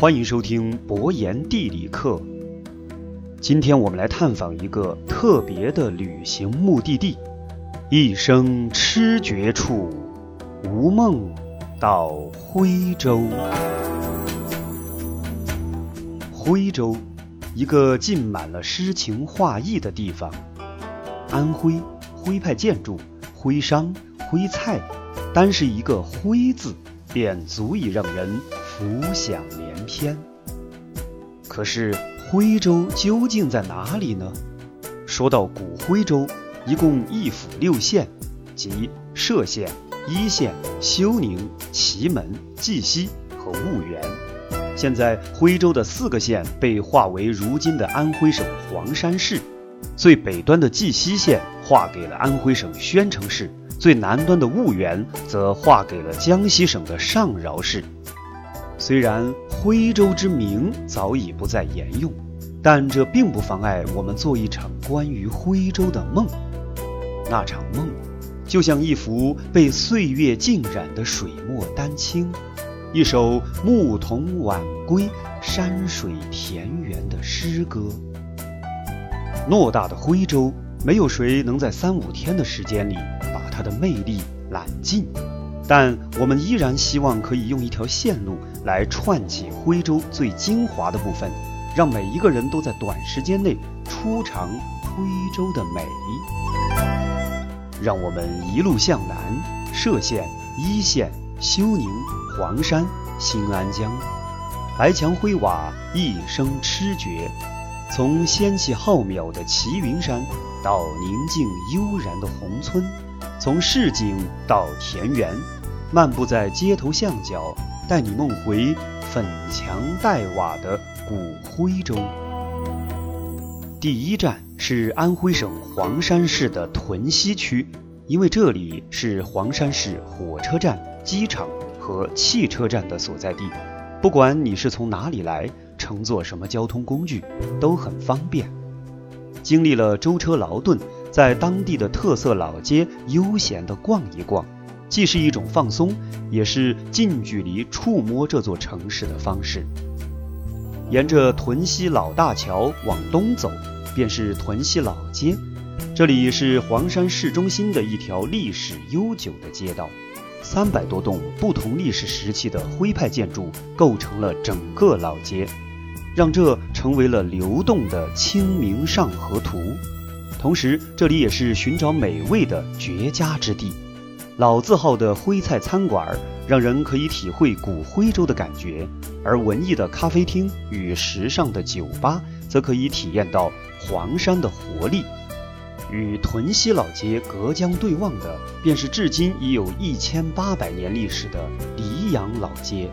欢迎收听博言地理课。今天我们来探访一个特别的旅行目的地——一生痴绝处，无梦到徽州。徽州，一个浸满了诗情画意的地方。安徽徽派建筑、徽商、徽菜，单是一个“徽”字，便足以让人浮想联翩。可是徽州究竟在哪里呢？说到古徽州，一共一府六县，即歙县、黟县、休宁、祁门、绩溪和婺源。现在徽州的四个县被划为如今的安徽省黄山市，最北端的绩溪县划给了安徽省宣城市，最南端的婺源则划给了江西省的上饶市。虽然徽州之名早已不再沿用，但这并不妨碍我们做一场关于徽州的梦。那场梦，就像一幅被岁月浸染的水墨丹青，一首牧童晚归山水田园的诗歌。偌大的徽州，没有谁能在三五天的时间里把它的魅力揽尽。但我们依然希望可以用一条线路来串起徽州最精华的部分，让每一个人都在短时间内初尝徽州的美。让我们一路向南，歙县、黟县、休宁、黄山、新安江，白墙灰瓦，一生痴绝。从仙气浩渺的齐云山，到宁静悠然的宏村，从市井到田园。漫步在街头巷角，带你梦回粉墙黛瓦的古徽州。第一站是安徽省黄山市的屯溪区，因为这里是黄山市火车站、机场和汽车站的所在地。不管你是从哪里来，乘坐什么交通工具，都很方便。经历了舟车劳顿，在当地的特色老街悠闲地逛一逛。既是一种放松，也是近距离触摸这座城市的方式。沿着屯溪老大桥往东走，便是屯溪老街。这里是黄山市中心的一条历史悠久的街道，三百多栋不同历史时期的徽派建筑构成了整个老街，让这成为了流动的《清明上河图》。同时，这里也是寻找美味的绝佳之地。老字号的徽菜餐馆，让人可以体会古徽州的感觉；而文艺的咖啡厅与时尚的酒吧，则可以体验到黄山的活力。与屯溪老街隔江对望的，便是至今已有一千八百年历史的黎阳老街。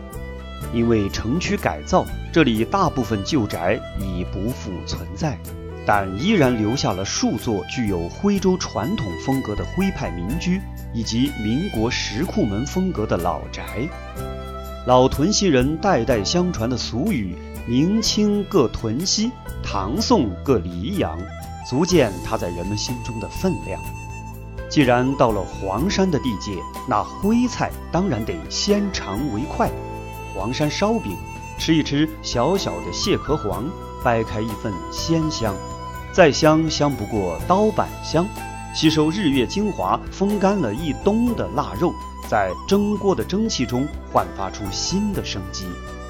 因为城区改造，这里大部分旧宅已不复存在。但依然留下了数座具有徽州传统风格的徽派民居，以及民国石库门风格的老宅。老屯溪人代代相传的俗语“明清各屯溪，唐宋各黎阳”，足见它在人们心中的分量。既然到了黄山的地界，那徽菜当然得先尝为快。黄山烧饼，吃一吃小小的蟹壳黄，掰开一份鲜香。再香香不过刀板香，吸收日月精华，风干了一冬的腊肉，在蒸锅的蒸汽中焕发出新的生机。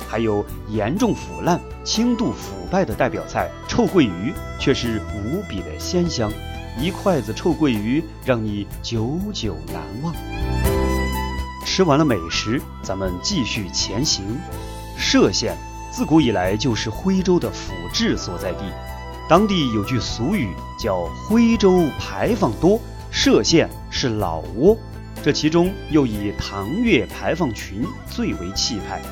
还有严重腐烂、轻度腐败的代表菜臭鳜鱼，却是无比的鲜香。一筷子臭鳜鱼，让你久久难忘。吃完了美食，咱们继续前行。歙县自古以来就是徽州的府治所在地。当地有句俗语叫“徽州牌坊多，歙县是老窝”，这其中又以唐粤牌坊群最为气派。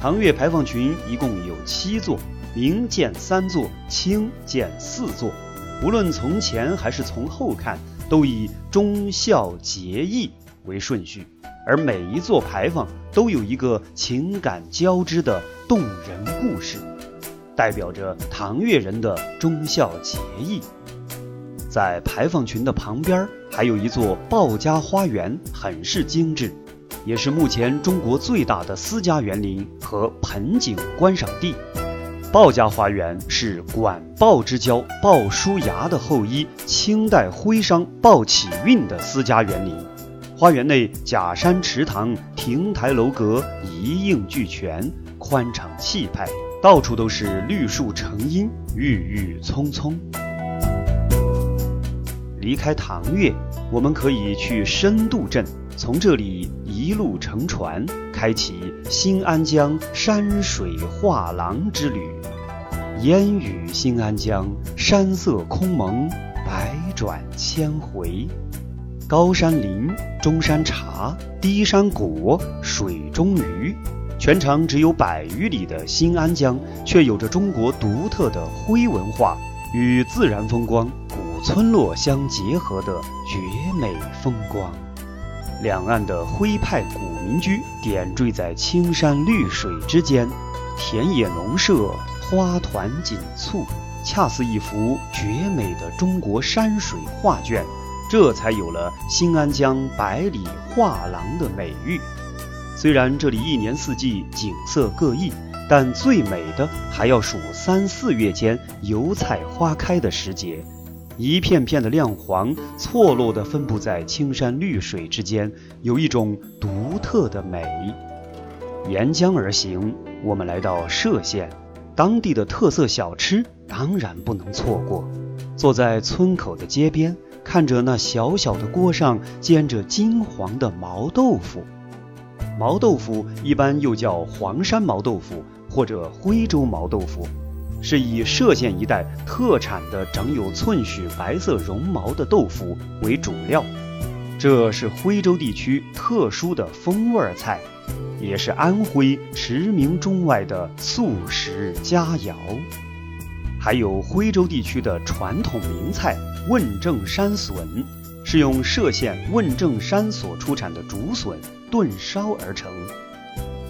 唐粤牌坊群一共有七座，明建三座，清建四座。无论从前还是从后看，都以忠孝节义为顺序，而每一座牌坊都有一个情感交织的动人故事。代表着唐越人的忠孝节义，在牌坊群的旁边还有一座鲍家花园，很是精致。也是目前中国最大的私家园林和盆景观赏地。鲍家花园是管鲍之交鲍叔牙的后裔，清代徽商鲍启运的私家园林。花园内假山池塘、亭台楼阁一应俱全，宽敞气派，到处都是绿树成荫，郁郁葱葱。离开唐岳，我们可以去深度镇，从这里一路乘船，开启新安江山水画廊之旅。烟雨新安江，山色空蒙，百转千回。高山林，中山茶，低山果，水中鱼。全长只有百余里的新安江，却有着中国独特的徽文化与自然风光、古村落相结合的绝美风光。两岸的徽派古民居点缀在青山绿水之间，田野农舍。花团锦簇，恰似一幅绝美的中国山水画卷，这才有了新安江百里画廊的美誉。虽然这里一年四季景色各异，但最美的还要数三四月间油菜花开的时节，一片片的亮黄错落地分布在青山绿水之间，有一种独特的美。沿江而行，我们来到歙县。当地的特色小吃当然不能错过。坐在村口的街边，看着那小小的锅上煎着金黄的毛豆腐。毛豆腐一般又叫黄山毛豆腐或者徽州毛豆腐，是以歙县一带特产的长有寸许白色绒毛的豆腐为主料。这是徽州地区特殊的风味菜。也是安徽驰名中外的素食佳肴，还有徽州地区的传统名菜问政山笋，是用歙县问政山所出产的竹笋炖烧而成。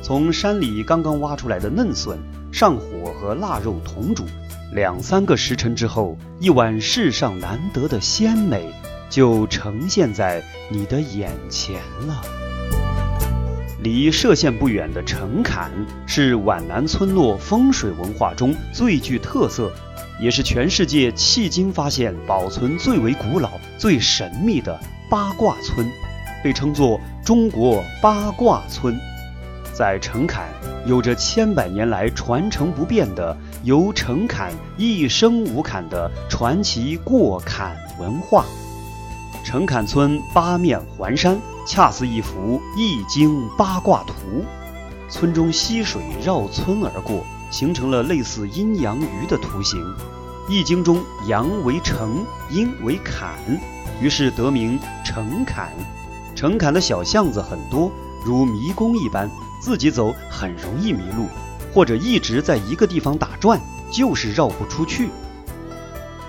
从山里刚刚挖出来的嫩笋，上火和腊肉同煮，两三个时辰之后，一碗世上难得的鲜美就呈现在你的眼前了。离歙县不远的城坎是皖南村落风水文化中最具特色，也是全世界迄今发现保存最为古老、最神秘的八卦村，被称作“中国八卦村”。在城坎，有着千百年来传承不变的由城坎一生无坎的传奇过坎文化。城坎村八面环山。恰似一幅易经八卦图，村中溪水绕村而过，形成了类似阴阳鱼的图形。易经中阳为城，阴为坎，于是得名城坎。城坎的小巷子很多，如迷宫一般，自己走很容易迷路，或者一直在一个地方打转，就是绕不出去。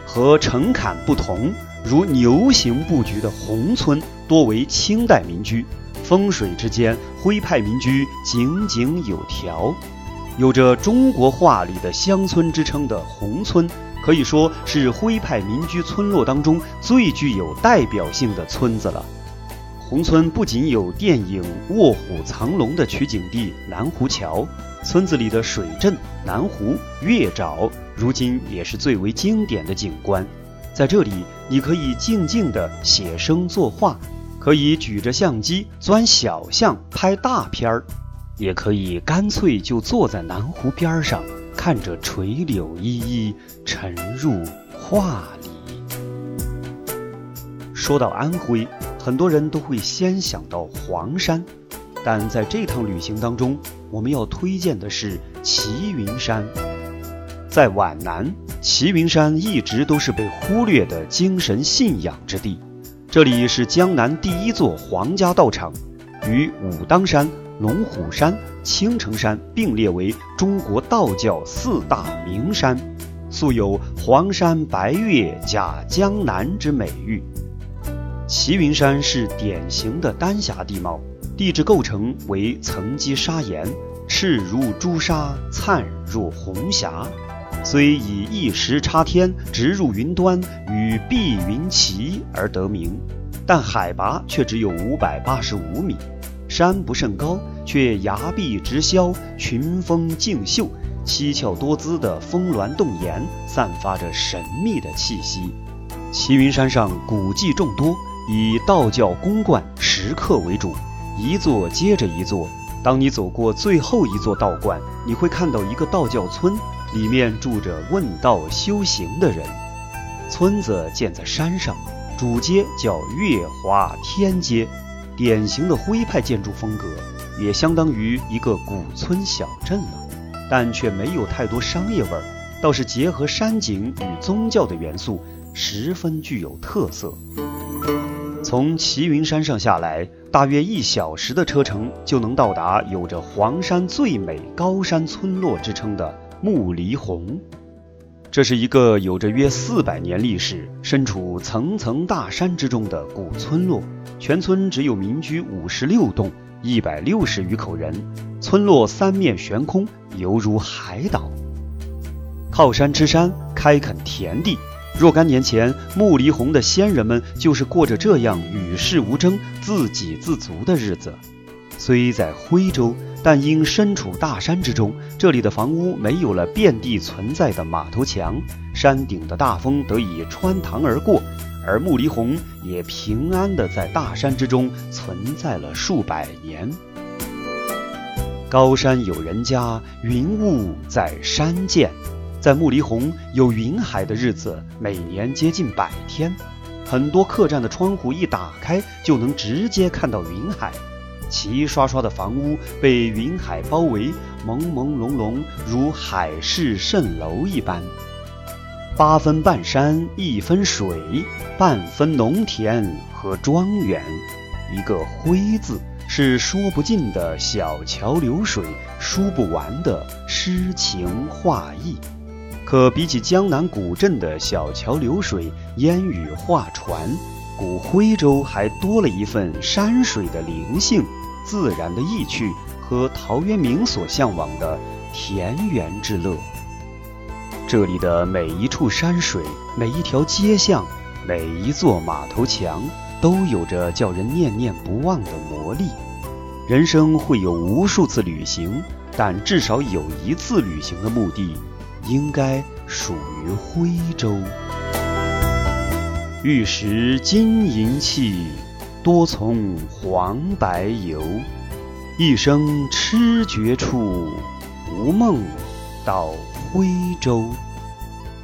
和城坎不同。如牛形布局的宏村多为清代民居，风水之间徽派民居井井有条，有着中国画里的乡村之称的宏村，可以说是徽派民居村落当中最具有代表性的村子了。宏村不仅有电影《卧虎藏龙》的取景地南湖桥，村子里的水镇南湖、月沼，如今也是最为经典的景观。在这里，你可以静静地写生作画，可以举着相机钻小巷拍大片儿，也可以干脆就坐在南湖边上，看着垂柳依依，沉入画里。说到安徽，很多人都会先想到黄山，但在这趟旅行当中，我们要推荐的是齐云山。在皖南，齐云山一直都是被忽略的精神信仰之地。这里是江南第一座皇家道场，与武当山、龙虎山、青城山并列为中国道教四大名山，素有“黄山白岳甲江南”之美誉。齐云山是典型的丹霞地貌，地质构成为层积砂岩，赤如朱砂，灿若红霞。虽以一石插天、直入云端与碧云齐而得名，但海拔却只有五百八十五米，山不甚高，却崖壁直削，群峰竞秀，七窍多姿的峰峦洞岩，散发着神秘的气息。齐云山上古迹众多，以道教宫观石刻为主，一座接着一座。当你走过最后一座道观，你会看到一个道教村，里面住着问道修行的人。村子建在山上，主街叫月华天街，典型的徽派建筑风格，也相当于一个古村小镇了，但却没有太多商业味儿，倒是结合山景与宗教的元素，十分具有特色。从齐云山上下来，大约一小时的车程就能到达有着“黄山最美高山村落”之称的木梨红。这是一个有着约四百年历史、身处层层大山之中的古村落。全村只有民居五十六栋，一百六十余口人。村落三面悬空，犹如海岛。靠山吃山，开垦田地。若干年前，木离红的先人们就是过着这样与世无争、自给自足的日子。虽在徽州。但因身处大山之中，这里的房屋没有了遍地存在的马头墙，山顶的大风得以穿堂而过，而木离红也平安地在大山之中存在了数百年。高山有人家，云雾在山间。在木离红有云海的日子，每年接近百天，很多客栈的窗户一打开，就能直接看到云海。齐刷刷的房屋被云海包围，朦朦胧胧，如海市蜃楼一般。八分半山一分水，半分农田和庄园。一个“灰”字，是说不尽的小桥流水，说不完的诗情画意。可比起江南古镇的小桥流水、烟雨画船，古徽州还多了一份山水的灵性。自然的意趣和陶渊明所向往的田园之乐。这里的每一处山水，每一条街巷，每一座马头墙，都有着叫人念念不忘的魔力。人生会有无数次旅行，但至少有一次旅行的目的，应该属于徽州。玉石金银器。多从黄白游，一生痴绝处，无梦到徽州。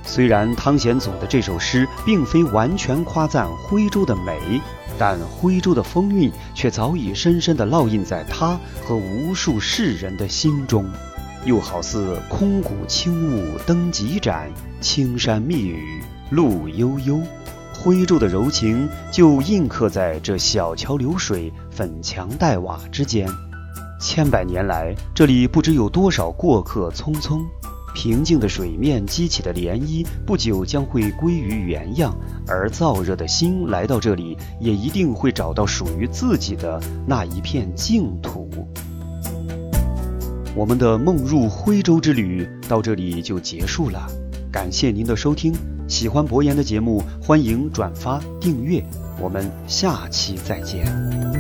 虽然汤显祖的这首诗并非完全夸赞徽州的美，但徽州的风韵却早已深深地烙印在他和无数世人的心中，又好似空谷轻雾灯急展，青山密雨路悠悠。徽州的柔情就印刻在这小桥流水、粉墙黛瓦之间。千百年来，这里不知有多少过客匆匆。平静的水面激起的涟漪，不久将会归于原样；而燥热的心来到这里，也一定会找到属于自己的那一片净土。我们的梦入徽州之旅到这里就结束了，感谢您的收听。喜欢博言的节目，欢迎转发订阅，我们下期再见。